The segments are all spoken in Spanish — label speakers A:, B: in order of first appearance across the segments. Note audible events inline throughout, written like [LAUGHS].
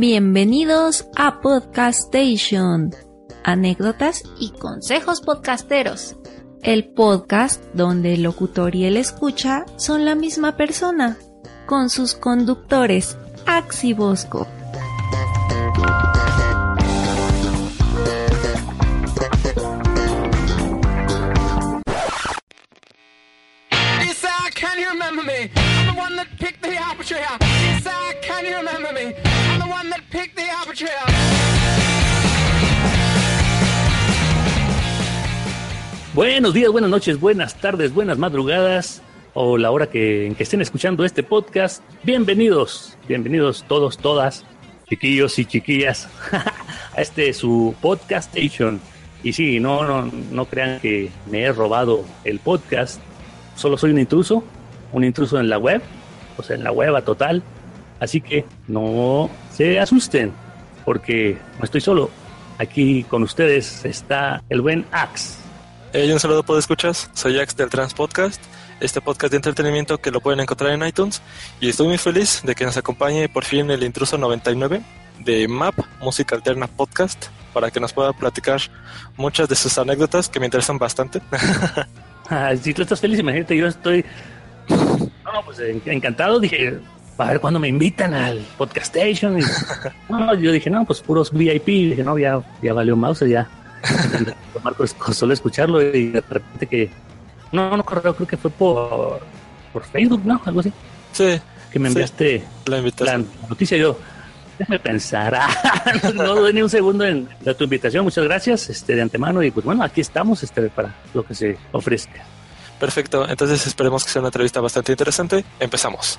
A: Bienvenidos a Podcastation. Anécdotas y consejos podcasteros. El podcast donde el locutor y el escucha son la misma persona, con sus conductores Axi Bosco.
B: Me? I'm the.
C: Buenos días, buenas noches, buenas tardes, buenas madrugadas o la hora que, en que estén escuchando este podcast. Bienvenidos, bienvenidos todos, todas, chiquillos y chiquillas, [LAUGHS] a este su podcast station. Y sí, no, no, no crean que me he robado el podcast. Solo soy un intruso, un intruso en la web, o sea, en la web a total. Así que no se asusten, porque no estoy solo. Aquí con ustedes está el buen Axe.
D: Hey, un saludo por escuchas, soy Ax del Trans Podcast, este podcast de entretenimiento que lo pueden encontrar en iTunes y estoy muy feliz de que nos acompañe por fin el intruso 99 de MAP, Música Alterna Podcast, para que nos pueda platicar muchas de sus anécdotas que me interesan bastante. [LAUGHS]
C: Ah, si tú estás feliz, imagínate, yo estoy [LAUGHS] no, pues, en- encantado. Dije, a ver cuándo me invitan al podcast station. Y, [LAUGHS] no, yo dije, no, pues puros VIP. Dije, no, ya, ya valió mouse, ya. [LAUGHS] Marcos solo escucharlo y de repente que. No, no, correo, creo que fue por, por Facebook, ¿no? Algo así.
D: sí,
C: Que me enviaste
D: la
C: la
D: invitación.
C: noticia. Yo, déjame pensar. [LAUGHS] Ah, no dudé ni un segundo en la tu invitación. Muchas gracias este, de antemano. Y pues bueno, aquí estamos este, para lo que se ofrezca.
D: Perfecto, entonces esperemos que sea una entrevista bastante interesante. Empezamos.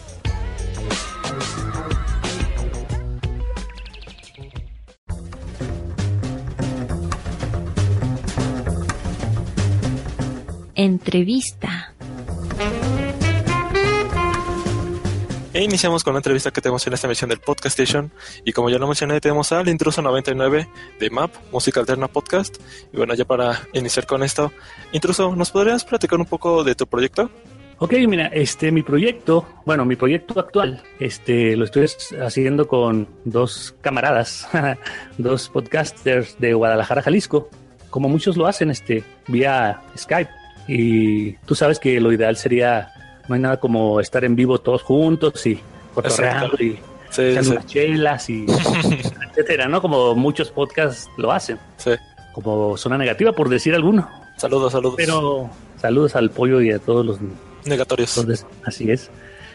A: Entrevista.
D: E iniciamos con la entrevista que tenemos en esta emisión del Podcast Station. Y como ya lo mencioné, tenemos al Intruso 99 de MAP, Música Alterna Podcast. Y bueno, ya para iniciar con esto, Intruso, ¿nos podrías platicar un poco de tu proyecto?
C: Ok, mira, este, mi proyecto, bueno, mi proyecto actual, este, lo estoy haciendo con dos camaradas, [LAUGHS] dos podcasters de Guadalajara, Jalisco, como muchos lo hacen, este, vía Skype. Y tú sabes que lo ideal sería, no hay nada como estar en vivo todos juntos y cotorreando y
D: Sí,
C: echando
D: sí,
C: chelas y [LAUGHS] etcétera, ¿no? Como muchos podcasts lo hacen,
D: sí.
C: como zona negativa, por decir alguno.
D: Saludos, saludos.
C: Pero saludos al pollo y a todos los
D: Negatorios.
C: entonces, así es.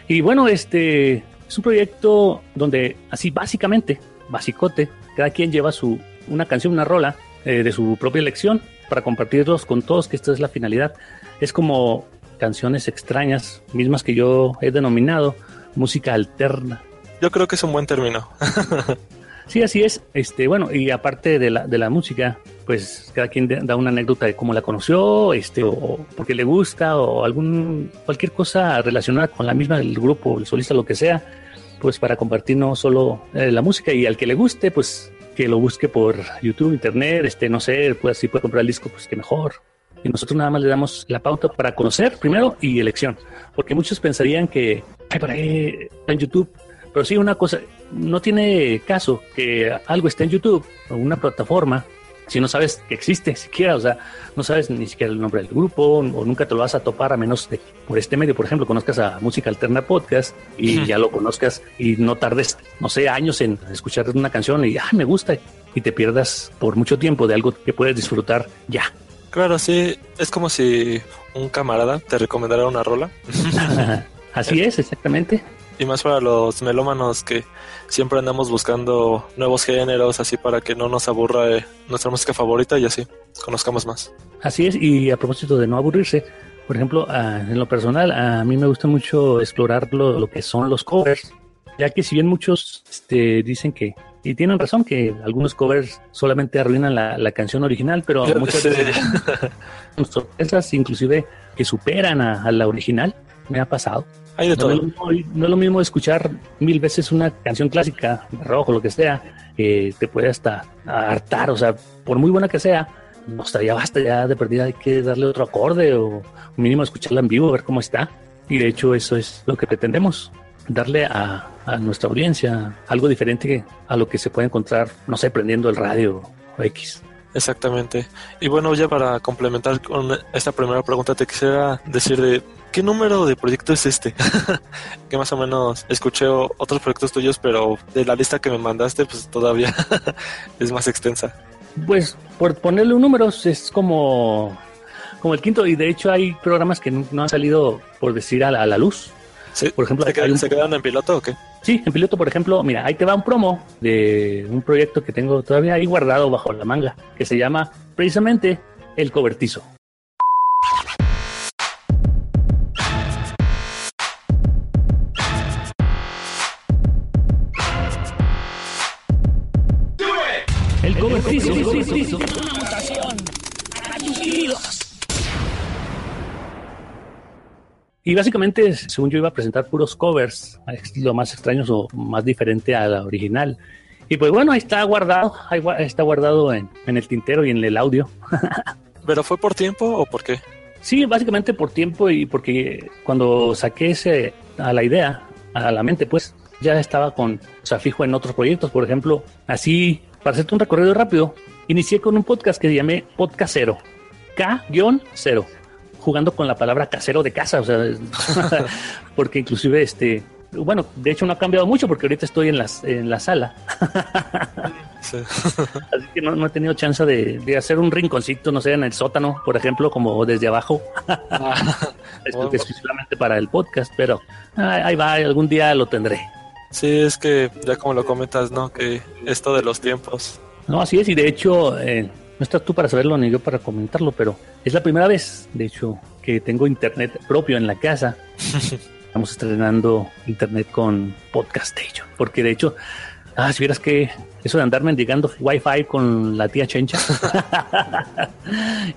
C: Y bueno, este es un proyecto donde así básicamente, basicote, cada quien lleva su una canción, una rola eh, de su propia elección para compartirlos con todos, que esta es la finalidad. Es como canciones extrañas, mismas que yo he denominado música alterna.
D: Yo creo que es un buen término. [LAUGHS]
C: Sí, así es. Este, bueno, y aparte de la, de la música, pues cada quien da una anécdota de cómo la conoció, este, o, o por qué le gusta, o algún, cualquier cosa relacionada con la misma del grupo, el solista, lo que sea, pues para compartir no solo eh, la música y al que le guste, pues que lo busque por YouTube, internet, este, no sé, pues si puede comprar el disco, pues que mejor. Y nosotros nada más le damos la pauta para conocer primero y elección, porque muchos pensarían que, ay, por ahí en YouTube, pero sí, una cosa, no tiene caso que algo esté en YouTube o una plataforma si no sabes que existe siquiera, o sea, no sabes ni siquiera el nombre del grupo o nunca te lo vas a topar a menos de por este medio, por ejemplo, conozcas a Música Alterna Podcast y ya lo conozcas y no tardes, no sé, años en escuchar una canción y, ah, me gusta y te pierdas por mucho tiempo de algo que puedes disfrutar ya.
D: Claro, sí, es como si un camarada te recomendara una rola. [LAUGHS]
C: Así es, exactamente.
D: Y más para los melómanos que siempre andamos buscando nuevos géneros, así para que no nos aburra eh, nuestra música favorita y así conozcamos más.
C: Así es, y a propósito de no aburrirse, por ejemplo, en lo personal, a mí me gusta mucho explorar lo, lo, que son los covers, ya que si bien muchos este, dicen que, y tienen razón, que algunos covers solamente arruinan la, la canción original, pero [LAUGHS] muchas veces [LAUGHS] sorpresas, inclusive que superan a, a la original, me ha pasado.
D: Hay de
C: no,
D: todo.
C: Es lo mismo, no es lo mismo escuchar mil veces una canción clásica, de rojo, lo que sea, que te puede hasta hartar, o sea, por muy buena que sea, no está, ya basta, ya de perdida hay que darle otro acorde o mínimo escucharla en vivo, ver cómo está. Y de hecho eso es lo que pretendemos, darle a, a nuestra audiencia algo diferente a lo que se puede encontrar, no sé, prendiendo el radio o X.
D: Exactamente. Y bueno, ya para complementar con esta primera pregunta, te quisiera decir de qué número de proyecto es este. [LAUGHS] que más o menos escuché otros proyectos tuyos, pero de la lista que me mandaste, pues todavía [LAUGHS] es más extensa.
C: Pues por ponerle un número es como, como el quinto, y de hecho hay programas que no han salido, por decir, a la, a la luz.
D: Sí,
C: Por ejemplo,
D: ¿Se,
C: hay
D: quedan,
C: un-
D: ¿Se quedan en piloto o qué?
C: Sí, en piloto, por ejemplo, mira, ahí te va un promo de un proyecto que tengo todavía ahí guardado bajo la manga, que se llama precisamente El Cobertizo. Y básicamente, según yo iba a presentar puros covers, lo más extraños o más diferente a la original. Y pues bueno, ahí está guardado, ahí está guardado en, en el tintero y en el audio. [LAUGHS]
D: ¿Pero fue por tiempo o por qué?
C: Sí, básicamente por tiempo y porque cuando saqué ese a la idea, a la mente, pues ya estaba con, o sea, fijo en otros proyectos. Por ejemplo, así, para hacerte un recorrido rápido, inicié con un podcast que llamé Podcast Cero, K-Cero, jugando con la palabra casero de casa, o sea, [LAUGHS] porque inclusive este, bueno, de hecho no ha cambiado mucho porque ahorita estoy en, las, en la sala. [LAUGHS]
D: Sí. [LAUGHS]
C: Así que no, no he tenido chance de, de hacer un rinconcito, no sé, en el sótano, por ejemplo, como desde abajo,
D: Bueno.
C: que exclusivamente para el podcast, pero ay, ahí va, algún día lo tendré.
D: Sí, es que ya como lo comentas, ¿no? Que esto de los tiempos.
C: No, así es, y de hecho, eh, no estás tú para saberlo ni yo para comentarlo, pero es la primera vez, de hecho, que tengo internet propio en la casa. [LAUGHS] Estamos estrenando internet con Podcast Station, porque de hecho, ah, si vieras que eso de andar mendigando wifi con la tía Chencha,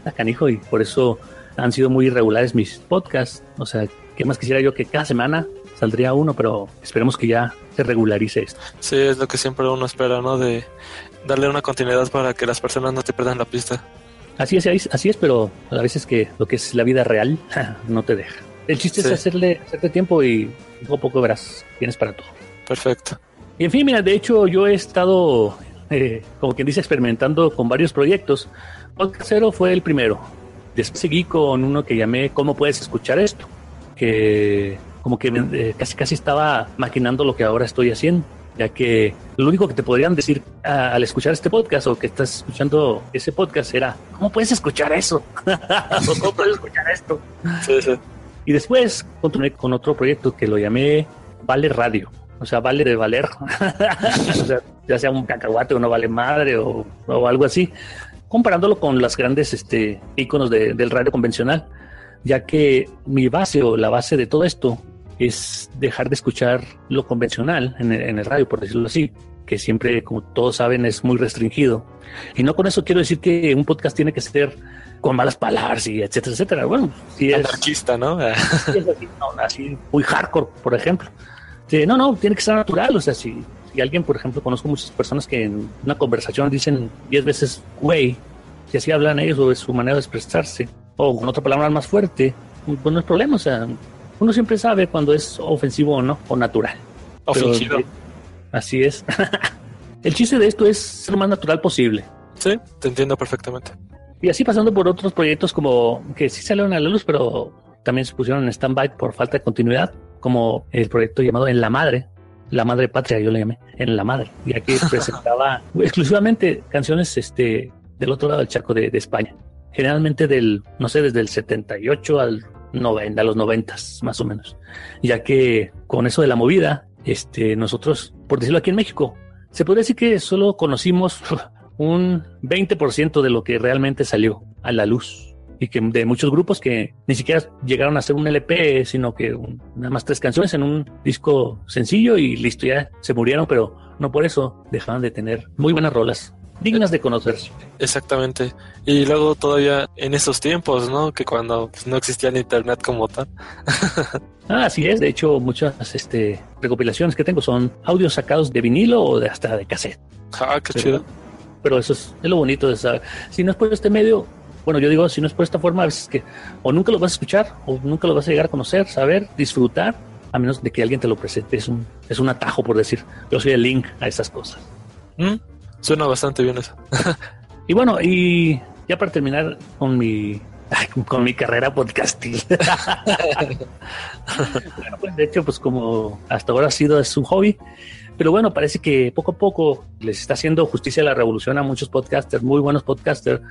C: la [LAUGHS] canijo, y por eso han sido muy irregulares mis podcasts. O sea, ¿qué más quisiera yo que cada semana saldría uno? Pero esperemos que ya se regularice esto.
D: Sí, es lo que siempre uno espera, ¿no? De darle una continuidad para que las personas no te pierdan la pista.
C: Así es, así es, pero a veces que lo que es la vida real no te deja. El chiste
D: Sí.
C: es hacerle, hacerte tiempo y poco a poco verás, tienes para todo.
D: Perfecto.
C: Y en fin, mira, de hecho yo he estado, eh, como quien dice, experimentando con varios proyectos. Podcast Cero fue el primero. Después seguí con uno que llamé ¿Cómo puedes escuchar esto? Que como que eh, casi casi estaba maquinando lo que ahora estoy haciendo, ya que lo único que te podrían decir a- al escuchar este podcast o que estás escuchando ese podcast era ¿Cómo puedes escuchar eso? ¿O [LAUGHS] ¿Cómo puedes escuchar esto?
D: Sí, sí.
C: Y después continué con otro proyecto que lo llamé Vale Radio. O sea, vale de valer. [LAUGHS] o sea, ya sea un cacahuate o no vale madre o, o algo así. Comparándolo con las grandes este, iconos de- del radio convencional. Ya que mi base o la base de todo esto es dejar de escuchar lo convencional en el, en el radio, por decirlo así. Que siempre, como todos saben, es muy restringido. Y no con eso quiero decir que un podcast tiene que ser con malas palabras y etcétera, etcétera. Bueno, sí es,
D: Anarquista, ¿no? [LAUGHS]
C: Sí, es así, no, así muy hardcore, por ejemplo. Sí, no, no, tiene que ser natural. O sea, si, si alguien, por ejemplo, conozco muchas personas que en una conversación dicen 10 veces güey, si así hablan ellos o es su manera de expresarse, o con otra palabra más fuerte, pues no es problema. O sea, uno siempre sabe cuando es ofensivo o no, o natural.
D: o
C: Pero,
D: fingido.
C: eh, Así es. [LAUGHS] el chiste de esto es ser lo más natural posible.
D: Sí, te entiendo perfectamente.
C: Y así pasando por otros proyectos como que sí salieron a la luz, pero también se pusieron en stand-by por falta de continuidad, como el proyecto llamado En la Madre, La Madre Patria, yo le llamé, En la Madre, y aquí [LAUGHS] presentaba exclusivamente canciones este, del otro lado del charco de, de España, generalmente del, no sé, desde el 78 al 90, a los 90 más o menos, ya que con eso de la movida, este, nosotros, por decirlo aquí en México, se podría decir que solo conocimos [LAUGHS] un 20% de lo que realmente salió a la luz. Y que de muchos grupos que ni siquiera llegaron a hacer un LP, sino que un- nada más tres canciones en un disco sencillo y listo, ya se murieron, pero no por eso dejaban de tener muy buenas rolas, dignas de conocerse.
D: Exactamente. Y luego todavía en esos tiempos, ¿no? Que cuando pues, no existía el internet como tal. [LAUGHS]
C: Ah, así es, de hecho muchas este, recopilaciones que tengo son audios sacados de vinilo o de hasta de cassette.
D: Ah, qué
C: Pero-
D: chido.
C: Pero eso es, es lo bonito de saber. Si no es por este medio, bueno, yo digo, si no es por esta forma, a veces que o nunca lo vas a escuchar o nunca lo vas a llegar a conocer, saber, disfrutar, a menos de que alguien te lo presente. Es un, es un atajo, por decir. Yo soy el link a esas cosas.
D: Mm, Suena bastante bien eso. [LAUGHS]
C: Y bueno, y ya para terminar con mi, con mi carrera podcastil. [LAUGHS] bueno, pues de hecho, pues como hasta ahora ha sido, es un hobby. Pero bueno, parece que poco a poco les está haciendo justicia la revolución a muchos podcasters, muy buenos podcasters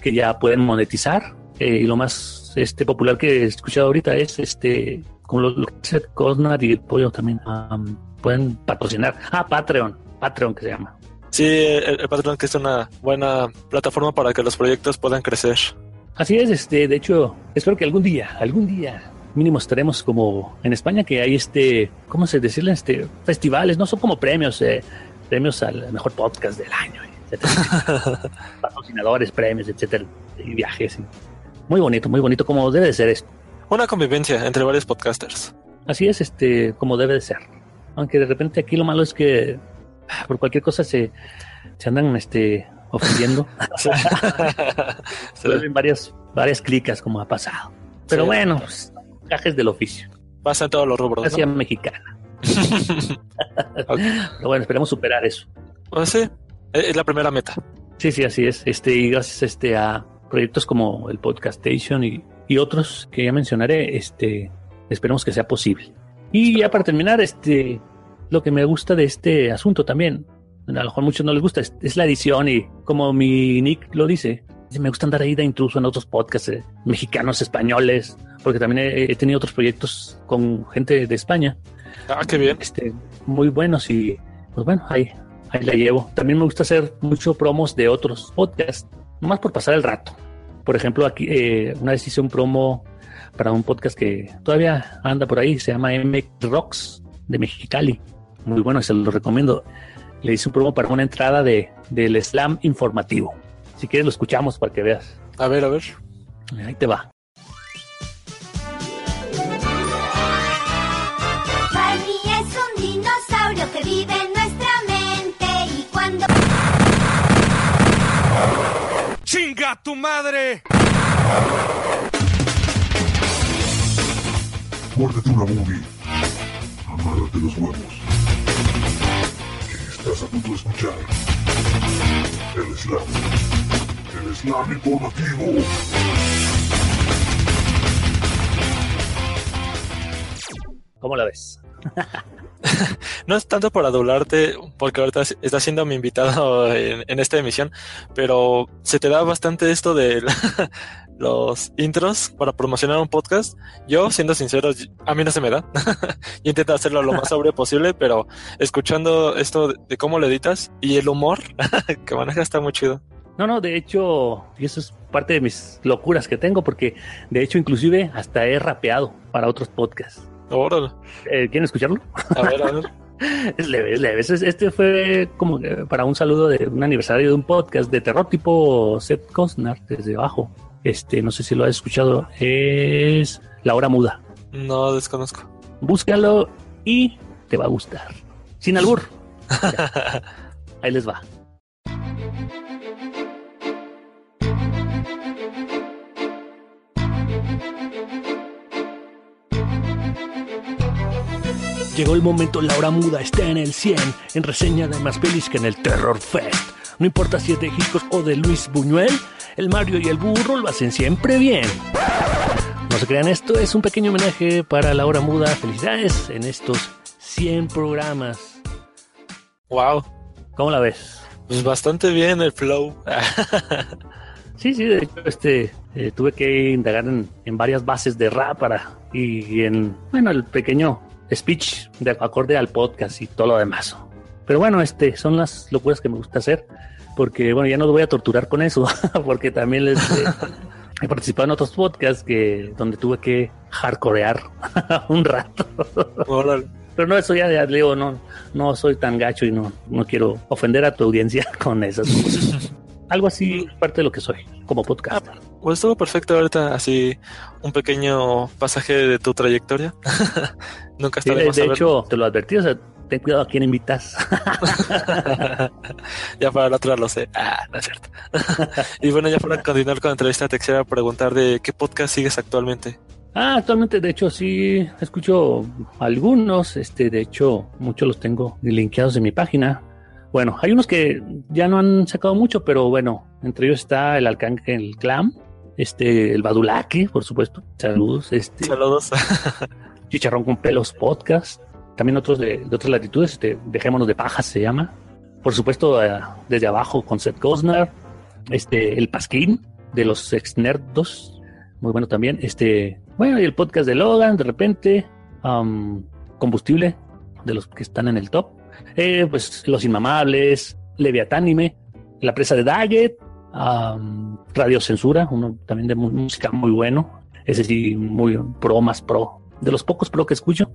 C: que ya pueden monetizar. Eh, y lo más este, popular que he escuchado ahorita es este, como lo, lo que hace Cosnar y el pollo también. am, pueden patrocinar. Ah, Patreon. Patreon que se llama.
D: Sí, el, el Patreon que es una buena plataforma para que los proyectos puedan crecer.
C: Así es, este, de hecho, espero que algún día, algún día mínimo estaremos como en España que hay este, ¿cómo se decirle? Este, festivales, no son como premios, eh, premios al mejor podcast del año, etcétera. [LAUGHS] patrocinadores, premios, etcétera, y viajes. Muy bonito, muy bonito, como debe de ser esto.
D: Una convivencia entre varios podcasters.
C: Así es, este, como debe de ser. Aunque de repente aquí lo malo es que por cualquier cosa se, se andan, este, ofendiendo. [LAUGHS] [LAUGHS] Se vuelven varias, varias clicas como ha pasado. Pero
D: Sí.
C: bueno, pues, cajes del oficio.
D: Pasa en todos los rubros.
C: Gracia
D: ¿no?
C: mexicana. [LAUGHS] Pero bueno, esperemos superar eso.
D: Pues sí, es es la primera meta.
C: Sí, sí, así es. Este, y gracias este, a proyectos como el Podcastation y, y otros que ya mencionaré, este, esperemos que sea posible. Y ya para terminar, este, lo que me gusta de este asunto también, a lo mejor a muchos no les gusta, es, es la edición y como mi Nick lo dice, me gusta andar ahí de intruso en otros podcasts eh, mexicanos, españoles, porque también he, he tenido otros proyectos con gente de España
D: Ah, qué bien.
C: este, muy buenos y pues bueno, ahí, ahí la llevo. También me gusta hacer mucho promos de otros podcasts, nomás por pasar el rato. Por ejemplo, aquí eh, una vez hice un promo para un podcast que todavía anda por ahí, se llama M Rocks de Mexicali. Muy bueno, se lo recomiendo. Le hice un promo para una entrada de, del slam informativo. Si quieres lo escuchamos para que veas.
D: A ver, a ver.
C: Ahí te va.
E: Barney es un dinosaurio que vive en nuestra mente y cuando
B: ¡Chinga tu madre!
F: Muérdete una movie. Amárrate los huevos. Estás a punto de escuchar. El slam. El slam informativo.
C: ¿Cómo la ves? [LAUGHS]
D: No es tanto por adularte, porque ahorita estás siendo mi invitado en, en esta emisión, pero se te da bastante esto de la- los intros para promocionar un podcast. Yo, siendo sincero, a mí no se me da. [LAUGHS] Yo intento hacerlo lo más sobre posible, pero escuchando esto de, cómo lo editas y el humor [LAUGHS] que manejas está muy chido.
C: No, no, de hecho, y eso es parte de mis locuras que tengo, porque de hecho, inclusive hasta he rapeado para otros podcasts.
D: Órale.
C: Eh, ¿Quieren escucharlo?
D: A ver, a ver. [LAUGHS]
C: Es leve, es leve. Es- Este fue como para un saludo de un aniversario de un podcast de terror tipo Seth Costner desde abajo. Este, no sé si lo has escuchado. Es La Hora Muda.
D: No desconozco.
C: Búscalo y te va a gustar. Sin albur. Ya. [LAUGHS] Ahí les va. Llegó el momento, la hora muda está en el 100, en reseña de más pelis que en el Terror Fest. No importa si es de Hitchcock o de Luis Buñuel, el Mario y el burro lo hacen siempre bien. No se crean, esto es un pequeño homenaje para la hora muda. Felicidades en estos 100 programas.
D: Wow,
C: ¿Cómo la ves?
D: pues bastante bien el flow. [LAUGHS]
C: Sí, sí, de hecho, este, eh, tuve que indagar en, en varias bases de rap para, y, en, bueno, el pequeño speech de acorde al podcast y todo lo demás. Pero bueno, este, son las locuras que me gusta hacer, porque bueno, ya no voy a torturar con eso, [LAUGHS] porque también les, eh, [LAUGHS] he participado en otros podcasts que, donde tuve que hardcorear [LAUGHS] un rato. Pero no, eso ya, ya digo, no, no soy tan gacho y no, no quiero ofender a tu audiencia con esas cosas. Algo así, parte de lo que soy, como podcast.
D: Pues estuvo perfecto ahorita, así un pequeño pasaje de tu trayectoria. Nunca
C: Sí,
D: está de
C: de, hecho, te lo advertí, o sea, ten cuidado a quién invitas. [LAUGHS]
D: ya para la otra lo sé. Ah, no es cierto. [LAUGHS] y bueno, ya para continuar con la entrevista, te quisiera preguntar de qué podcast sigues actualmente.
C: ah, actualmente, de hecho, sí, escucho algunos, este, de hecho, muchos los tengo linkeados en mi página. Bueno, hay unos que ya no han sacado mucho, pero bueno, entre ellos está el Arcángel Clam, este, el Badulaki, por supuesto, saludos, este,
D: Saludos. [LAUGHS]
C: Chicharrón con pelos podcast. También otros de, de otras latitudes, este, Dejémonos de pajas se llama. Por supuesto, eh, desde abajo con Seth Gosnar. Este, El Pasquín de los ex nerdos. Muy bueno también. Este, bueno, y el podcast de Logan, de repente. um, combustible de los que están en el top. Eh, pues Los Inmamables, Leviatánime, La Presa de Daggett, um, Radio Censura, uno también de música muy bueno. Ese sí, muy pro, más pro. De los pocos pro que escucho.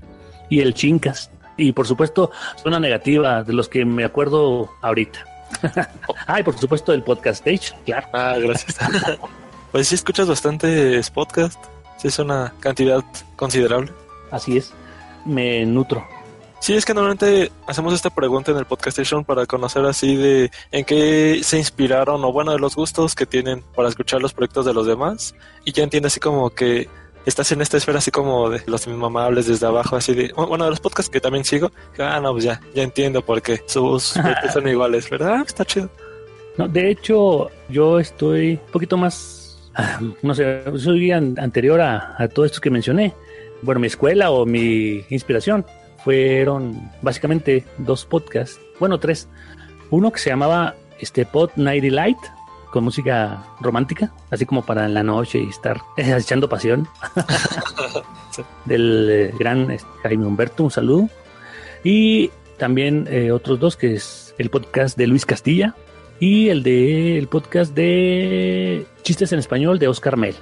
C: Y el Chincas. Y por supuesto, zona negativa, de los que me acuerdo ahorita. [LAUGHS] ah, y por supuesto, el podcast stage, claro.
D: Ah, gracias. [LAUGHS] pues sí, escuchas bastantes podcasts. Sí, es una cantidad considerable.
C: Así es. Me nutro.
D: Sí, es que normalmente hacemos esta pregunta en el podcast station para conocer así de en qué se inspiraron o bueno, de los gustos que tienen para escuchar los proyectos de los demás. Y ya entiende así como que estás en esta esfera así como de los inmamables desde abajo, así de, bueno, de los podcasts que también sigo. Ah, no, pues ya, ya entiendo por qué sus [LAUGHS] son iguales, ¿verdad? Ah, Está chido.
C: No, de hecho, yo estoy un poquito más, [SIGHS] no sé, soy an- anterior a, a todo esto que mencioné. Bueno, mi escuela o mi inspiración fueron básicamente dos podcasts, bueno, tres. Uno que se llamaba este Pod Nighty Light, con música romántica, así como para en la noche y estar echando pasión. [LAUGHS] Del eh, gran este, Jaime Humberto, un saludo. Y también eh, otros dos, que es el podcast de Luis Castilla y el de el podcast de Chistes en Español de Oscar Mel,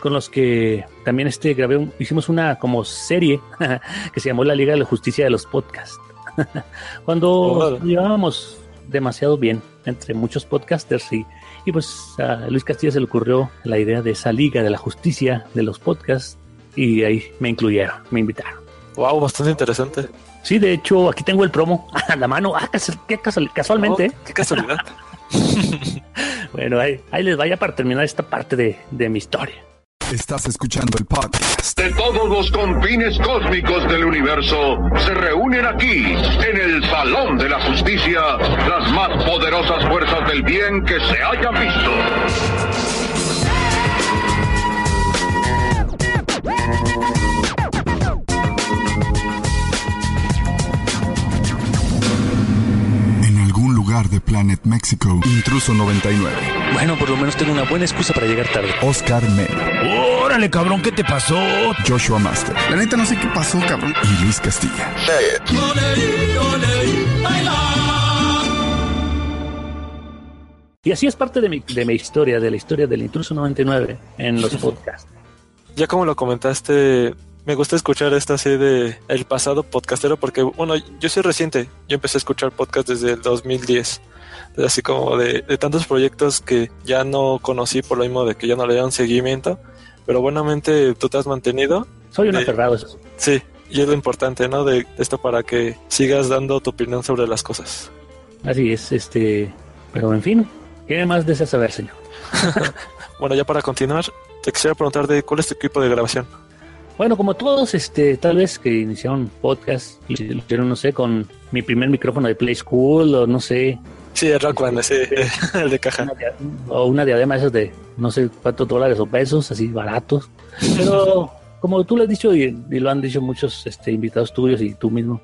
C: con los que también este grabé, un- hicimos una como serie [LAUGHS] que se llamó La Liga de la Justicia de los Podcasts. [LAUGHS] Cuando llevábamos demasiado bien entre muchos podcasters y, y pues a Luis Castilla se le ocurrió la idea de esa Liga de la Justicia de los Podcasts y ahí me incluyeron, me invitaron.
D: Wow, bastante interesante.
C: Sí, de hecho, aquí tengo el promo [LAUGHS] a la mano. Ah, qué casual- casualmente.
D: Oh, qué casualidad. [LAUGHS]
C: Bueno, ahí, ahí les vaya para terminar esta parte de, de mi historia.
G: Estás escuchando el podcast
F: De todos los confines cósmicos del universo se reúnen aquí, en el Salón de la Justicia, las más poderosas fuerzas del bien que se hayan visto.
G: en algún lugar de Planet México. Intruso 99.
C: Bueno, por lo menos tengo una buena excusa para llegar tarde.
G: Oscar Mel.
H: Órale, cabrón, ¿qué te pasó?
G: Joshua Master.
I: La neta no sé qué pasó, cabrón.
G: Y Luis Castilla.
C: Y así es parte de mi, de mi historia, de la historia del Intruso 99 en los [LAUGHS] podcasts.
D: Ya como lo comentaste, me gusta escuchar esta así de el pasado podcastero porque, bueno, yo soy reciente. Yo empecé a escuchar podcast desde el 2010. Desde Así como de, de tantos proyectos que ya no conocí por lo mismo de que ya no le dieron seguimiento. Pero buenamente tú te has mantenido.
C: Soy un aferrado. eso.
D: Sí, y es lo importante, ¿no? De esto para que sigas dando tu opinión sobre las cosas.
C: Así es, este. Pero en fin, ¿qué más desea saber, señor? [LAUGHS]
D: Bueno, ya para continuar, te quisiera preguntar de cuál es tu equipo de grabación.
C: Bueno, como todos, este, tal vez que iniciaron podcast, lo hicieron, no sé, con mi primer micrófono de Play School o no sé.
D: Sí, el Rock Band, sí, [LAUGHS] el de caja.
C: Una o una diadema esas de no sé cuántos dólares o pesos, así baratos. Pero como tú lo has dicho y, y lo han dicho muchos este, invitados tuyos y tú mismo,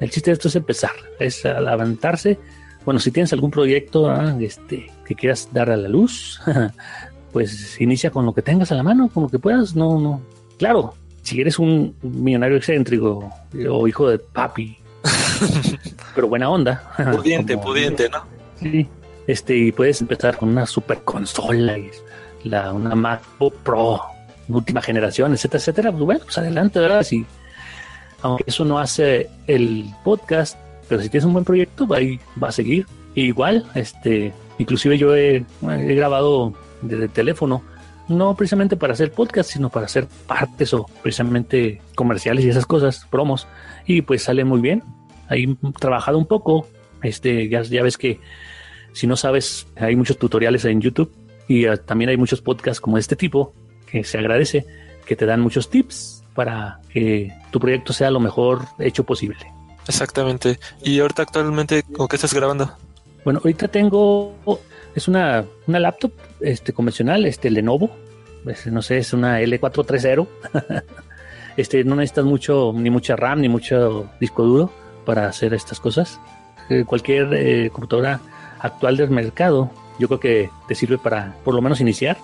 C: el chiste de esto es empezar, es levantarse. Bueno, si tienes algún proyecto ah, este, que quieras dar a la luz, [LAUGHS] pues inicia con lo que tengas a la mano, con lo que puedas. No, no. Claro, si eres un millonario excéntrico o hijo de papi, [LAUGHS] pero buena onda.
D: Pudiente,
C: como-
D: pudiente, ¿no?
C: Este, y puedes empezar con una super consola, y la, una MacBook Pro, última generación, etcétera, etcétera. Pues bueno, pues adelante, ¿verdad? Si, aunque eso no hace el podcast, pero si tienes un buen proyecto, ahí va a seguir. Igual, este, inclusive yo he, he grabado desde el teléfono, no precisamente para hacer podcast, sino para hacer partes o precisamente comerciales y esas cosas, promos, y pues sale muy bien. Ahí he trabajado un poco, este, ya, ya ves que si no sabes, hay muchos tutoriales en YouTube y eh, también hay muchos podcasts como este tipo que se agradece, que te dan muchos tips para que tu proyecto sea lo mejor hecho posible.
D: Exactamente. Y ahorita actualmente, ¿con qué estás grabando?
C: Bueno, ahorita tengo, es una, una laptop este, convencional, este Lenovo, es- no sé, es una L430. [LAUGHS] este, no necesitas mucho, ni mucha RAM, ni mucho disco duro para hacer estas cosas. Eh, cualquier eh, computadora actual del mercado, yo creo que te sirve para por lo menos iniciar.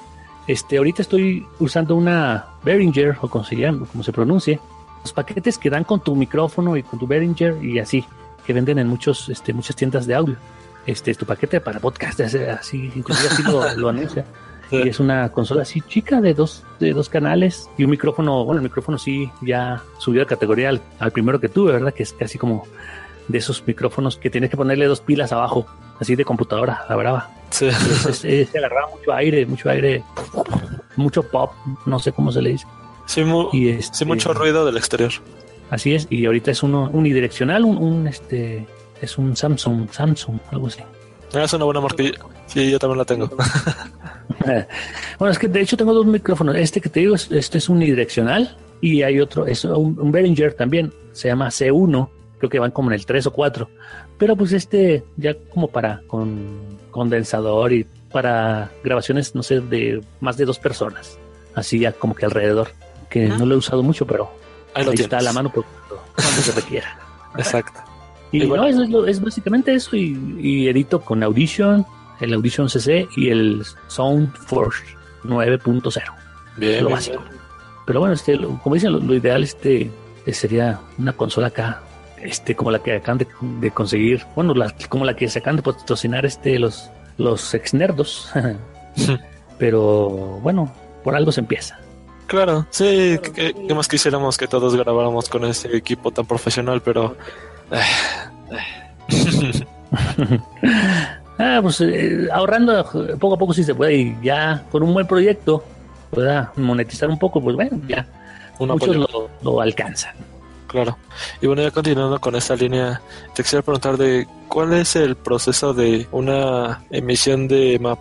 C: Este, ahorita estoy usando una Behringer, o como se llama, como se pronuncie, los paquetes que dan con tu micrófono y con tu Behringer y así, que venden en muchos, este, muchas tiendas de audio. Este es tu paquete para podcast, [LAUGHS] así, inclusive así lo, lo anuncia. [LAUGHS] Y es una consola así chica de dos, de dos canales y un micrófono, bueno, el micrófono sí ya subió de categoría al, al primero que tuve, ¿verdad? Que es casi como de esos micrófonos que tienes que ponerle dos pilas abajo, así de computadora, la brava.
D: Sí. [LAUGHS]
C: Se agarraba mucho aire, mucho aire, mucho pop, no sé cómo se le dice.
D: Sí, mu-
C: Y este,
D: sí, mucho ruido del exterior.
C: Así es, y ahorita es uno unidireccional, un, un, este, es un Samsung, Samsung, algo así.
D: Ah, Es una buena marca. Sí, yo también la tengo. [LAUGHS]
C: bueno, es que de hecho tengo dos micrófonos. Este que te digo, es, este es unidireccional y hay otro, es un, un Behringer también, se llama C1, creo que van como en el 3 o 4. Pero pues este ya como para con condensador y para grabaciones, no sé, de más de dos personas. Así ya como que alrededor, que no lo he usado mucho, pero
D: Ahí
C: está a la mano por cuando, se requiera.
D: Exacto.
C: Y
D: Y bueno.
C: no, eso es, lo- es básicamente eso. Y, y edito con Audition, el Audition CC y el Soundforge 9.0.
D: Bien,
C: lo
D: bien,
C: básico. Pero bueno, este, lo- como dicen, lo, lo ideal este sería una consola acá, este, como la que acaban de, de conseguir, bueno, la- como la que se acaban de patrocinar este, los, los exnerdos. Pero bueno, por algo se empieza.
D: Claro, sí, que, que- que más quisiéramos que todos grabáramos con este equipo tan profesional, pero [LAUGHS]
C: Ah, pues eh, ahorrando poco a poco sí se puede y ya con un buen proyecto pueda monetizar un poco, pues bueno, ya
D: un
C: muchos lo, lo alcanzan.
D: Claro. Y bueno, ya continuando con esta línea, te quisiera preguntar de cuál es el proceso de una emisión de map.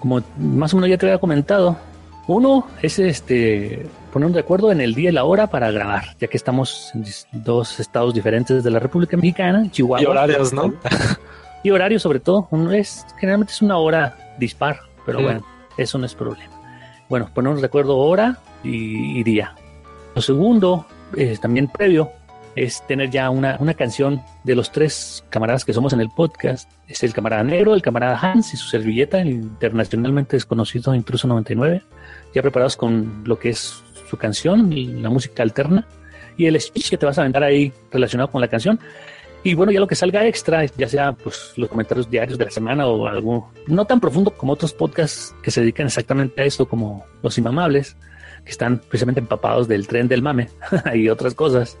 C: Como más o menos ya te había comentado, uno es este ponernos de acuerdo en el día y la hora para grabar, ya que estamos en dos estados diferentes de la República Mexicana, Chihuahua.
D: Y horarios, ¿no? [LAUGHS]
C: Y horario sobre todo, uno es generalmente es una hora dispar, pero
D: Mm.
C: bueno, eso no es problema. Bueno, ponernos de acuerdo hora y, y día. Lo segundo, eh, también previo, es tener ya una, una canción de los tres camaradas que somos en el podcast. Es el camarada negro, el camarada Hans y su servilleta, el internacionalmente desconocido Intruso 99, ya preparados con lo que es su canción, la música alterna y el speech que te vas a aventar ahí relacionado con la canción. Y bueno, ya lo que salga extra, ya sea pues los comentarios diarios de la semana o algo no tan profundo como otros podcasts que se dedican exactamente a esto, como Los Inmamables, que están precisamente empapados del tren del mame [LAUGHS] y otras cosas.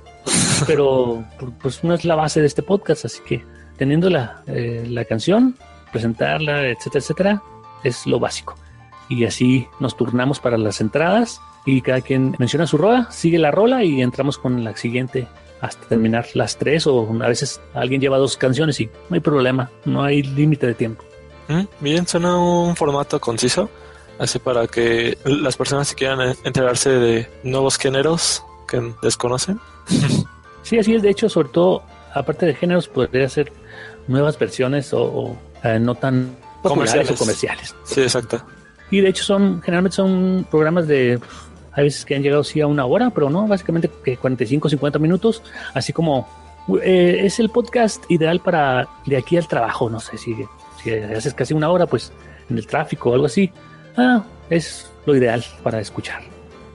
C: Pero pues no es la base de este podcast, así que teniendo la, eh, la canción, presentarla, etcétera, etcétera, es lo básico. Y así nos turnamos para las entradas y cada quien menciona su rola, sigue la rola y entramos con la siguiente hasta terminar las tres o a veces alguien lleva dos canciones y no hay problema, no hay límite de tiempo.
D: ¿Mm? Bien, suena un formato conciso así para que las personas que quieran enterarse de nuevos géneros que desconocen.
C: Sí, así es. De hecho, sobre todo, aparte de géneros, podría ser nuevas versiones o, o, eh, no tan
D: Comerciales.
C: o comerciales.
D: Sí, exacto.
C: Y de hecho son, generalmente son programas de, hay veces que han llegado sí a una hora, pero no, básicamente que 45, 50 minutos, así como eh, es el podcast ideal para de aquí al trabajo, no sé si, si haces casi una hora, pues en el tráfico o algo así, ah, es lo ideal para escuchar.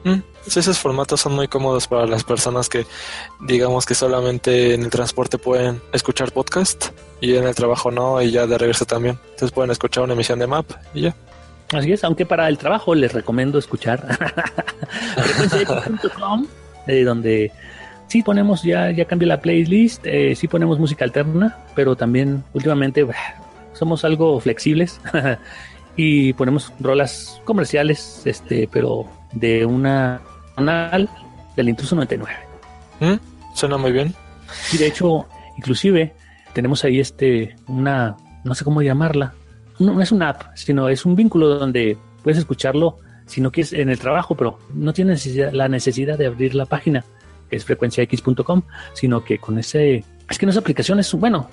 D: Mm, sí, esos formatos son muy cómodos para las personas que, digamos que solamente en el transporte pueden escuchar podcast y en el trabajo no, y ya de regreso también. Entonces pueden escuchar una emisión de MAP y ya.
C: Así es, aunque para el trabajo les recomiendo escuchar [LAUGHS] eh, donde sí ponemos, ya, ya cambié la playlist, eh, sí ponemos música alterna, pero también últimamente bah, somos algo flexibles [LAUGHS] y ponemos rolas comerciales, este, pero de una canal del Intruso 99.
D: Mm, Suena muy bien.
C: Y de hecho, inclusive tenemos ahí este, una, no sé cómo llamarla, no, no es una app, sino es un vínculo donde puedes escucharlo si no quieres en el trabajo, pero no tienes necesidad- la necesidad de abrir la página, que es frecuenciax.com, sino que con ese, es que no es aplicación, es, bueno,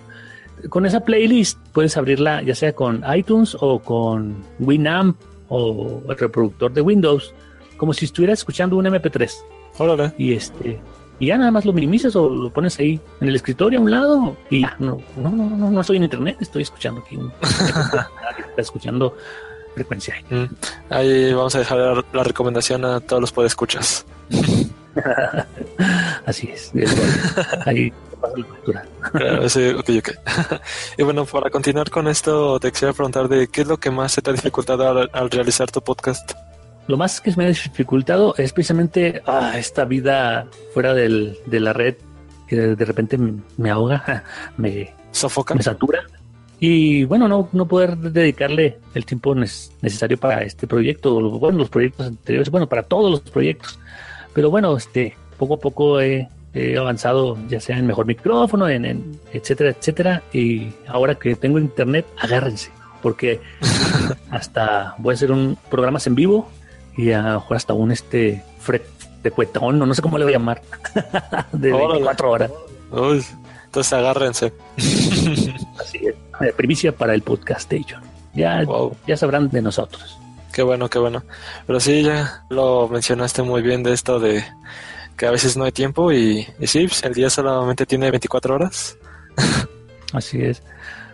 C: con esa playlist puedes abrirla ya sea con iTunes o con Winamp o el reproductor de Windows, como si estuvieras escuchando un MP3
D: Órale.
C: y este y ya nada más lo minimizas o lo pones ahí en el escritorio a un lado y ya no no no no, no estoy en internet estoy escuchando aquí un, [LAUGHS] está escuchando frecuencia
D: Mm, Ahí vamos a dejar la, la recomendación a todos los podescuchas. [LAUGHS] [LAUGHS]
C: así es es bueno. ahí te paso la factura.
D: Claro, sí, [LAUGHS] y bueno, para continuar con esto, te quisiera preguntar de qué es lo que más se te ha dificultado al, al realizar tu podcast.
C: lo más que me ha dificultado es precisamente ah, esta vida fuera del, de la red que de, repente me, ahoga [LAUGHS] me
D: ¿Sofoca?
C: me satura. Y bueno, no, no poder dedicarle el tiempo necesario para este proyecto, o, bueno, los proyectos anteriores, bueno, para todos los proyectos. Pero bueno, este, poco a poco he, he avanzado, ya sea en mejor micrófono, en, en etcétera, etcétera. Y ahora que tengo internet, agárrense, porque [LAUGHS] hasta voy a hacer un programas en vivo y a lo mejor hasta un este fre- de cuetón, no sé cómo le voy a llamar, [LAUGHS] de
D: Órale.
C: 24 horas.
D: Uy, entonces agárrense. [LAUGHS]
C: Así es. Primicia para el podcast station. Ya,
D: Wow.
C: ya sabrán de nosotros.
D: Qué bueno, qué bueno. Pero sí, ya lo mencionaste muy bien de esto de que a veces no hay tiempo y, y sí, pues, el día solamente tiene 24 horas. [LAUGHS]
C: Así es.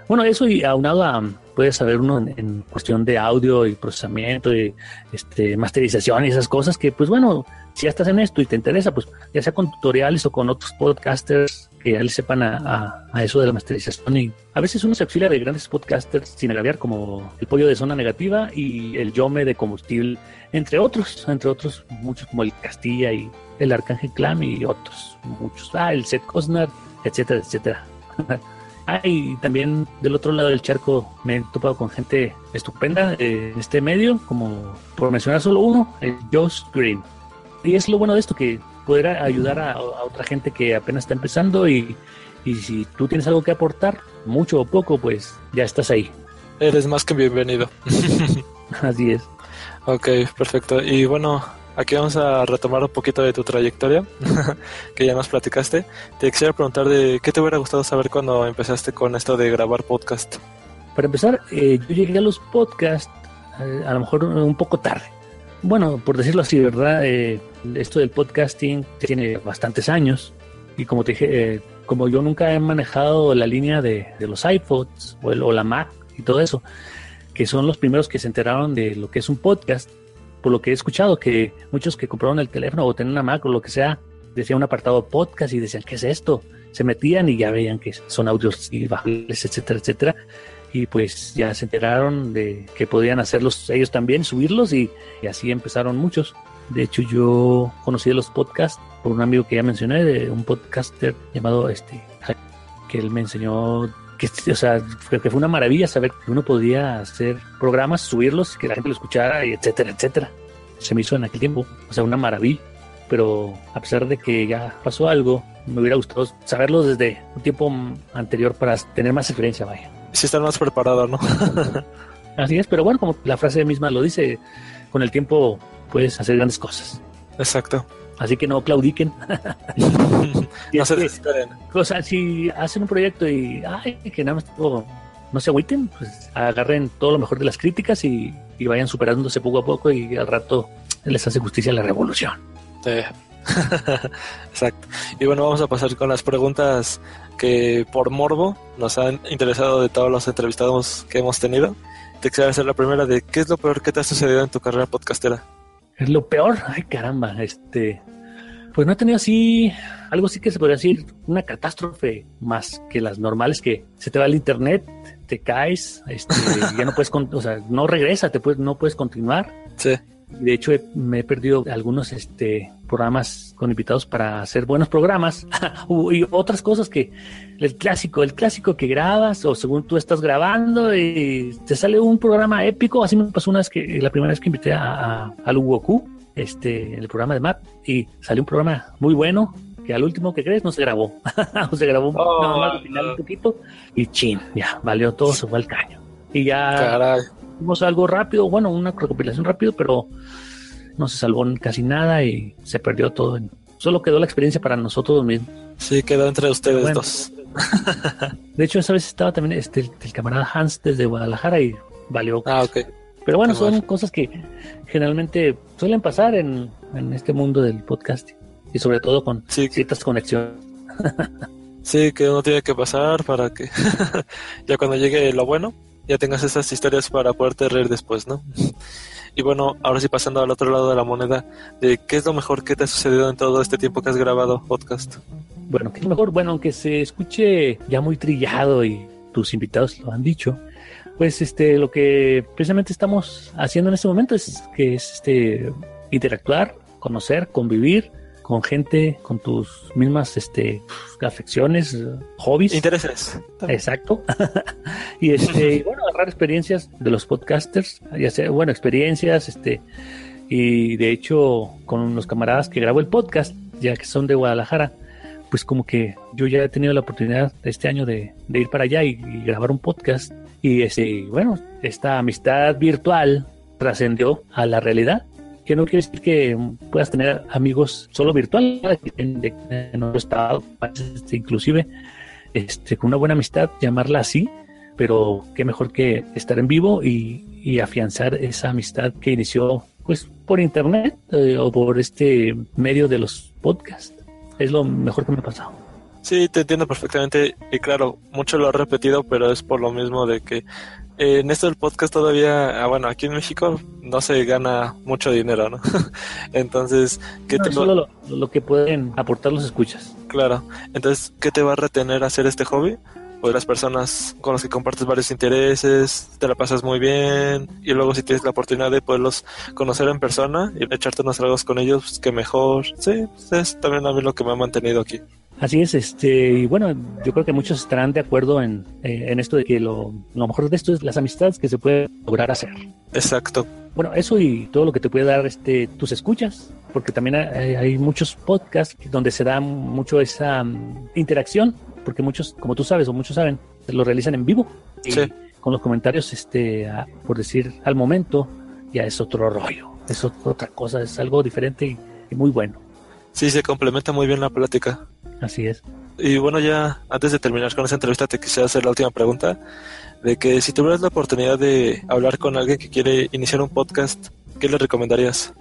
C: Bueno, eso y aunado a, puede saber uno en, cuestión de audio y procesamiento y este, masterización y esas cosas que, pues bueno, si ya estás en esto y te interesa, pues ya sea con tutoriales o con otros podcasters que ya le sepan a, a- a eso de la masterización y a veces uno se auxilia de grandes podcasters sin agraviar como el pollo de zona negativa y el yome de combustible, entre otros, entre otros muchos como el Castilla y el Arcángel Clam y otros muchos, ah, el Seth Cosnar, etcétera, etcétera. [LAUGHS] Ah, y también del otro lado del charco me he topado con gente estupenda eh, en este medio, como por mencionar solo uno, el Josh Green. Y es lo bueno de esto, que poder a- ayudar a, a otra gente que apenas está empezando y, y si tú tienes algo que aportar, mucho o poco, pues ya estás ahí.
D: Eres más que bienvenido. [LAUGHS]
C: Así es.
D: Ok, perfecto. Y bueno, aquí vamos a retomar un poquito de tu trayectoria, [LAUGHS] que ya nos platicaste. Te quisiera preguntar de qué te hubiera gustado saber cuando empezaste con esto de grabar podcast.
C: Para empezar, eh, yo llegué a los podcasts eh, a lo mejor un poco tarde. Bueno, por decirlo así, ¿verdad? Eh, esto del podcasting tiene bastantes años y como te dije, eh, como yo nunca he manejado la línea de, de los iPods o, el- o la Mac y todo eso, que son los primeros que se enteraron de lo que es un podcast, por lo que he escuchado que muchos que compraron el teléfono o tenían una Mac o lo que sea, decía un apartado podcast y decían, ¿qué es esto? Se metían y ya veían que son audios y bajables, etcétera, etcétera y pues ya se enteraron de que podían hacerlos ellos también, subirlos y, y así empezaron muchos. De hecho, yo conocí de los podcasts por un amigo que ya mencioné, de un podcaster llamado este, que él me enseñó que, o sea, fue, que fue una maravilla saber que uno podía hacer programas, subirlos, que la gente lo escuchara, y etcétera, etcétera. Se me hizo en aquel tiempo, o sea, una maravilla. Pero a pesar de que ya pasó algo, me hubiera gustado saberlo desde un tiempo anterior para tener más experiencia, vaya.
D: Sí estar más preparado, ¿no? [LAUGHS]
C: Así es, pero bueno, como la frase misma lo dice, con el tiempo puedes hacer grandes cosas.
D: Exacto.
C: Así que no claudiquen. [LAUGHS]
D: No se
C: que,
D: desesperen.
C: o sea, si hacen un proyecto y ay, que nada más no se agüiten, pues agarren todo lo mejor de las críticas y, y vayan superándose poco a poco y al rato les hace justicia la revolución.
D: Sí. [LAUGHS] Exacto. Y bueno, vamos a pasar con las preguntas que por morbo nos han interesado de todos los entrevistados que hemos tenido. Te quisiera hacer la primera de ¿qué es lo peor que te ha sucedido en tu carrera podcastera?
C: Es lo peor. Ay, caramba. Este, pues no he tenido así, algo sí que se podría decir, una catástrofe más que las normales que se te va el internet, te caes, este, [LAUGHS] ya no puedes, con- o sea, no regresa, te puedes, no puedes continuar.
D: Sí.
C: De hecho, he- me he perdido algunos este, programas con invitados para hacer buenos programas [LAUGHS] y otras cosas que el clásico, el clásico que grabas o según tú estás grabando y te sale un programa épico. Así me pasó una vez que la primera vez que invité a, a, al Goku, este, en el programa de Map y salió un programa muy bueno que al último que crees no se grabó. [LAUGHS] o se grabó
D: Oh,
C: nada más al final un poquito y chin, ya valió todo, se fue al caño. Y ya
D: Caray.
C: Hicimos algo rápido, bueno, una recopilación rápido, pero no se salvó casi nada y se perdió todo. Solo quedó la experiencia para nosotros mismos.
D: Sí, quedó entre ustedes
C: Bueno.
D: dos. [LAUGHS]
C: De hecho, esa vez estaba también este, el, el camarada Hans desde Guadalajara y valió.
D: Ah, ok.
C: Pero bueno, son cosas que generalmente suelen pasar en, en este mundo del podcast y sobre todo con
D: Sí,
C: ciertas conexiones.
D: sí, que uno tiene que pasar para que [LAUGHS] ya cuando llegue lo bueno, ya tengas esas historias para poderte reír después, ¿no? Y bueno, ahora sí pasando al otro lado de la moneda, de qué es lo mejor que te ha sucedido en todo este tiempo que has grabado podcast.
C: Bueno, que es mejor, bueno, aunque se escuche ya muy trillado y tus invitados lo han dicho, pues este lo que precisamente estamos haciendo en este momento es que es este interactuar, conocer, convivir con gente con tus mismas este afecciones, hobbies.
D: Intereses.
C: Exacto. [LAUGHS] y este, y bueno, agarrar experiencias de los podcasters, ya sea, bueno, experiencias, este, y de hecho, con los camaradas que grabo el podcast, ya que son de Guadalajara, pues como que yo ya he tenido la oportunidad este año de, de ir para allá y, y grabar un podcast. Y este, bueno, esta amistad virtual trascendió a la realidad. Que no quiere decir que puedas tener amigos solo virtuales en, otro estado, este, inclusive este, con una buena amistad, llamarla así, pero qué mejor que estar en vivo y, y afianzar esa amistad que inició pues por internet eh, o por este medio de los podcasts. Es lo mejor que me ha pasado.
D: Sí, te entiendo perfectamente y claro, mucho lo he repetido, pero es por lo mismo de que eh, en esto del podcast todavía, ah, bueno, aquí en México no se gana mucho dinero, ¿no? [LAUGHS] Entonces, ¿qué
C: No,
D: te
C: solo lo, lo que pueden aportar los escuchas.
D: Claro, entonces, ¿qué te va a retener a hacer este hobby? Pues las personas con las que compartes varios intereses, te la pasas muy bien y luego si tienes la oportunidad de poderlos conocer en persona y echarte unos tragos con ellos, pues qué mejor. Sí, pues, es también a mí lo que me ha mantenido aquí.
C: Así es, este, y bueno, yo creo que muchos estarán de acuerdo en, eh, en esto de que lo, lo mejor de esto es las amistades que se puede lograr hacer.
D: Exacto.
C: Bueno, eso y todo lo que te puede dar este tus escuchas, porque también hay, hay muchos podcasts donde se da mucho esa mm, interacción, porque muchos, como tú sabes o muchos saben, lo realizan en vivo y
D: Sí.
C: con los comentarios, este, a- por decir al momento, ya es otro rollo, es ot- otra cosa, es algo diferente y, y muy bueno.
D: Sí, se complementa muy bien la plática.
C: Así es.
D: Y bueno, ya antes de terminar con esa entrevista, te quisiera hacer la última pregunta, de que si tuvieras la oportunidad de hablar con alguien que quiere iniciar un podcast, ¿qué le recomendarías?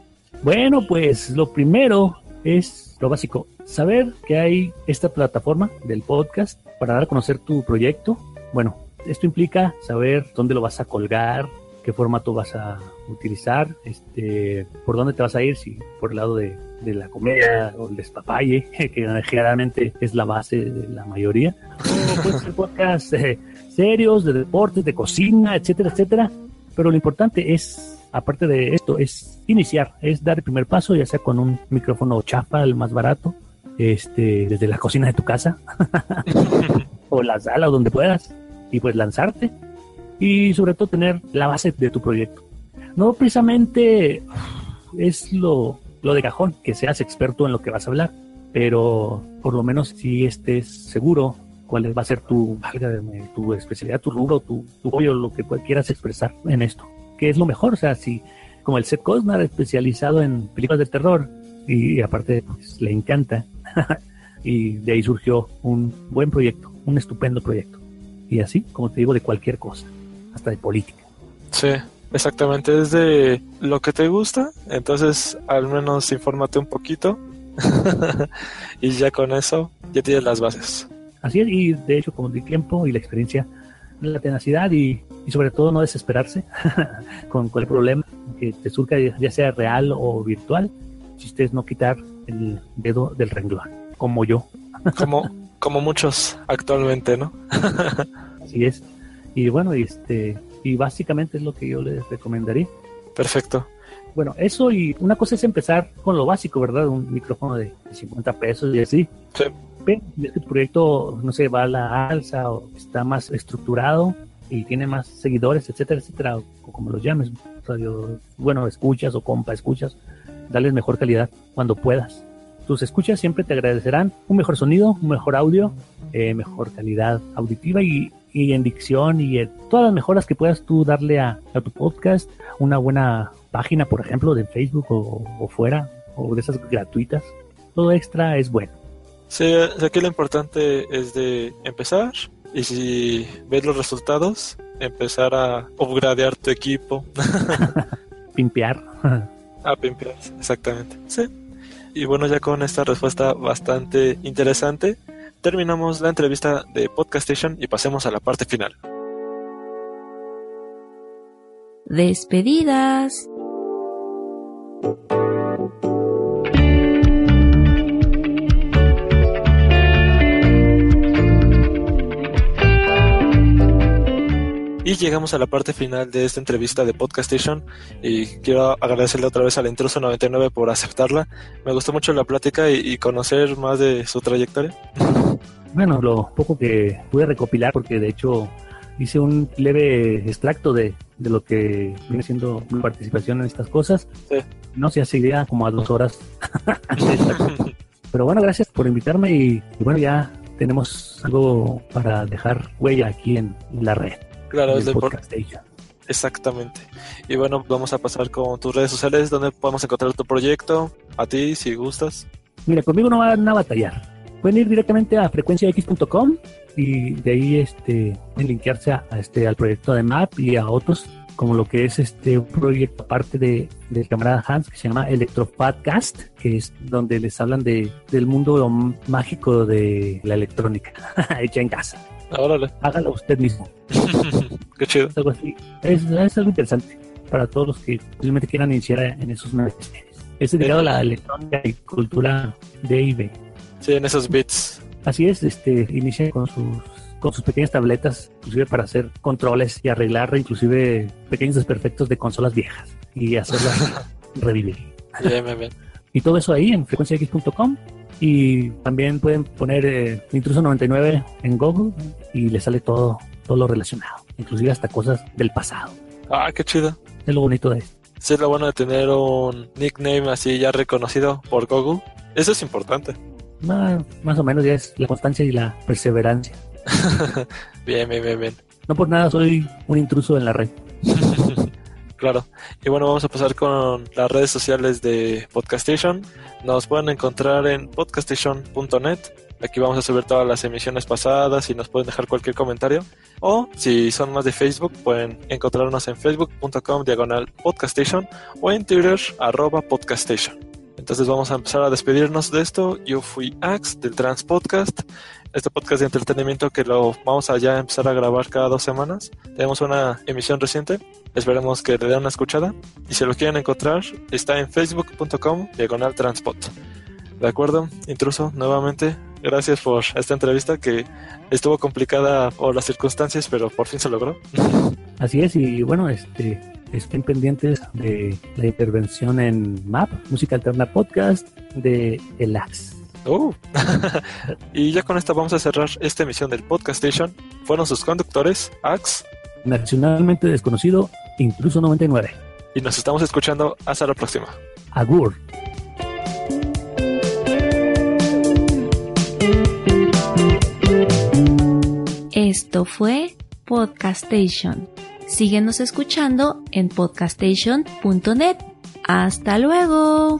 C: Bueno, pues lo primero es lo básico, saber que hay esta plataforma del podcast para dar a conocer tu proyecto. Bueno, esto implica saber dónde lo vas a colgar, qué formato vas a utilizar, este, por dónde te vas a ir, si por el lado de, de la comedia o el despapalle, [LAUGHS] que generalmente es la base de la mayoría, o puede ser podcast eh, serios, de deportes, de cocina, etcétera, etcétera. Pero lo importante es, aparte de esto, es iniciar, es dar el primer paso, ya sea con un micrófono chafa, el más barato, este, desde la cocina de tu casa, [LAUGHS] o la sala, o donde puedas, y pues lanzarte. Y sobre todo tener la base de tu proyecto. No precisamente es lo, lo de cajón, que seas experto en lo que vas a hablar, pero por lo menos si estés seguro cuál va a ser tu, válgame, tu especialidad, tu rubro, tu, tu hobby lo que quieras expresar en esto. ¿Qué es lo mejor? O sea, si como el Seth Cosnar especializado en películas de terror y, aparte pues, le encanta [LAUGHS] y de ahí surgió un buen proyecto, un estupendo proyecto. Y así, como te digo, de cualquier cosa, hasta de política.
D: Sí, exactamente, es de lo que te gusta, entonces al menos infórmate un poquito [LAUGHS] y ya con eso ya tienes las bases.
C: Así es, y de hecho con el tiempo y la experiencia, la tenacidad y, y sobre todo no desesperarse [LAUGHS] con cualquier problema que te surca, ya sea real o virtual, si ustedes no quitar el dedo del renglón, como yo.
D: como, como muchos actualmente, ¿no? [LAUGHS]
C: Así es. Y bueno, este, y básicamente es lo que yo les recomendaría.
D: Perfecto.
C: Bueno, eso y una cosa es empezar con lo básico, ¿verdad? Un micrófono de 50 pesos y así.
D: Sí.
C: Pero tu proyecto, no sé, va a la alza o está más estructurado y tiene más seguidores, etcétera, etcétera, o, como los llames, radio, bueno, escuchas o compa escuchas, darles mejor calidad cuando puedas. Tus escuchas siempre te agradecerán un mejor sonido, un mejor audio, eh, mejor calidad auditiva y, y en dicción y en todas las mejoras que puedas tú darle a, a tu podcast, una buena página, por ejemplo, de Facebook o, o fuera, o de esas gratuitas. Todo extra es bueno.
D: Sí, aquí lo importante es de empezar y si ves los resultados, empezar a upgradear tu equipo. [LAUGHS]
C: pimpear.
D: a pimpear, exactamente. Sí. Y bueno, ya con esta respuesta bastante interesante, terminamos la entrevista de Podcast Station y pasemos a la parte final.
A: Despedidas.
D: Y llegamos a la parte final de esta entrevista de Podcast Station y quiero agradecerle otra vez al Intruso 99 por aceptarla. Me gustó mucho la plática y, y conocer más de su trayectoria. [LAUGHS]
C: Bueno, lo poco que pude recopilar, porque de hecho hice un leve extracto de, de lo que viene siendo mi participación en estas cosas.
D: Sí.
C: No sé, así iría como a dos horas. [LAUGHS] Pero bueno, gracias por invitarme y, y bueno, ya tenemos algo para dejar huella aquí en la red.
D: Claro, es
C: el
D: por-
C: Podcast Station.
D: Exactamente. Y bueno, vamos a pasar con tus redes sociales, donde podemos encontrar tu proyecto, a ti si gustas.
C: Mira, conmigo no van a batallar. Pueden ir directamente a frecuenciax.com y de ahí este linkearse a, a este al proyecto de Map y a otros como lo que es este un proyecto aparte de del camarada Hans que se llama Electropodcast que es donde les hablan de del mundo mágico de la electrónica [LAUGHS] hecha en casa.
D: Órale,
C: hágalo usted mismo. [LAUGHS]
D: Qué chido.
C: es algo así. Es, es algo interesante para todos los que posiblemente quieran iniciar en esos menesteres es dedicado a la electrónica y cultura de IB
D: Sí, en esos beats.
C: Así es, este, inicia con sus con sus pequeñas tabletas, inclusive para hacer controles y arreglar inclusive pequeños desperfectos de consolas viejas y hacerlas [LAUGHS] revivir.
D: Bien, bien, bien.
C: Y todo eso ahí en frecuenciax.com y también pueden poner eh, Intruso 99 en Google y les sale todo, todo lo relacionado, inclusive hasta cosas del pasado.
D: Ah, qué chido.
C: Es lo bonito de esto.
D: Sí, es lo bueno de tener un nickname así ya reconocido por Google. Eso es importante.
C: Más, más o menos ya es la constancia y la perseverancia. [LAUGHS]
D: bien, bien, bien, bien.
C: No por nada soy un intruso en la red. [LAUGHS]
D: Claro. Y bueno, vamos a pasar con las redes sociales de Podcastation. Nos pueden encontrar en podcastation.net. Aquí vamos a subir todas las emisiones pasadas y nos pueden dejar cualquier comentario. O si son más de Facebook, pueden encontrarnos en facebook.com diagonal podcastation o en Twitter arroba podcastation. Entonces vamos a empezar a despedirnos de esto. Yo fui Ax del Trans Podcast. Este podcast de entretenimiento que lo vamos a ya empezar a grabar cada dos semanas. Tenemos una emisión reciente. Esperemos que le den una escuchada. Y si lo quieren encontrar, está en facebook.com diagonal transpot. De acuerdo, intruso, nuevamente. Gracias por esta entrevista que estuvo complicada por las circunstancias, pero por fin se logró.
C: Así es, y bueno, este, estén pendientes de la intervención en MAP, Música Alterna Podcast, de El Ax.
D: Uh. [LAUGHS] y ya con esto vamos a cerrar esta emisión del Podcast Station. Fueron sus conductores, Ax,
C: Nacionalmente desconocido, Intruso 99.
D: y nos estamos escuchando hasta la próxima.
C: Agur.
E: Thank
A: Esto fue Podcastation. Síguenos escuchando en podcastation.net. Hasta luego.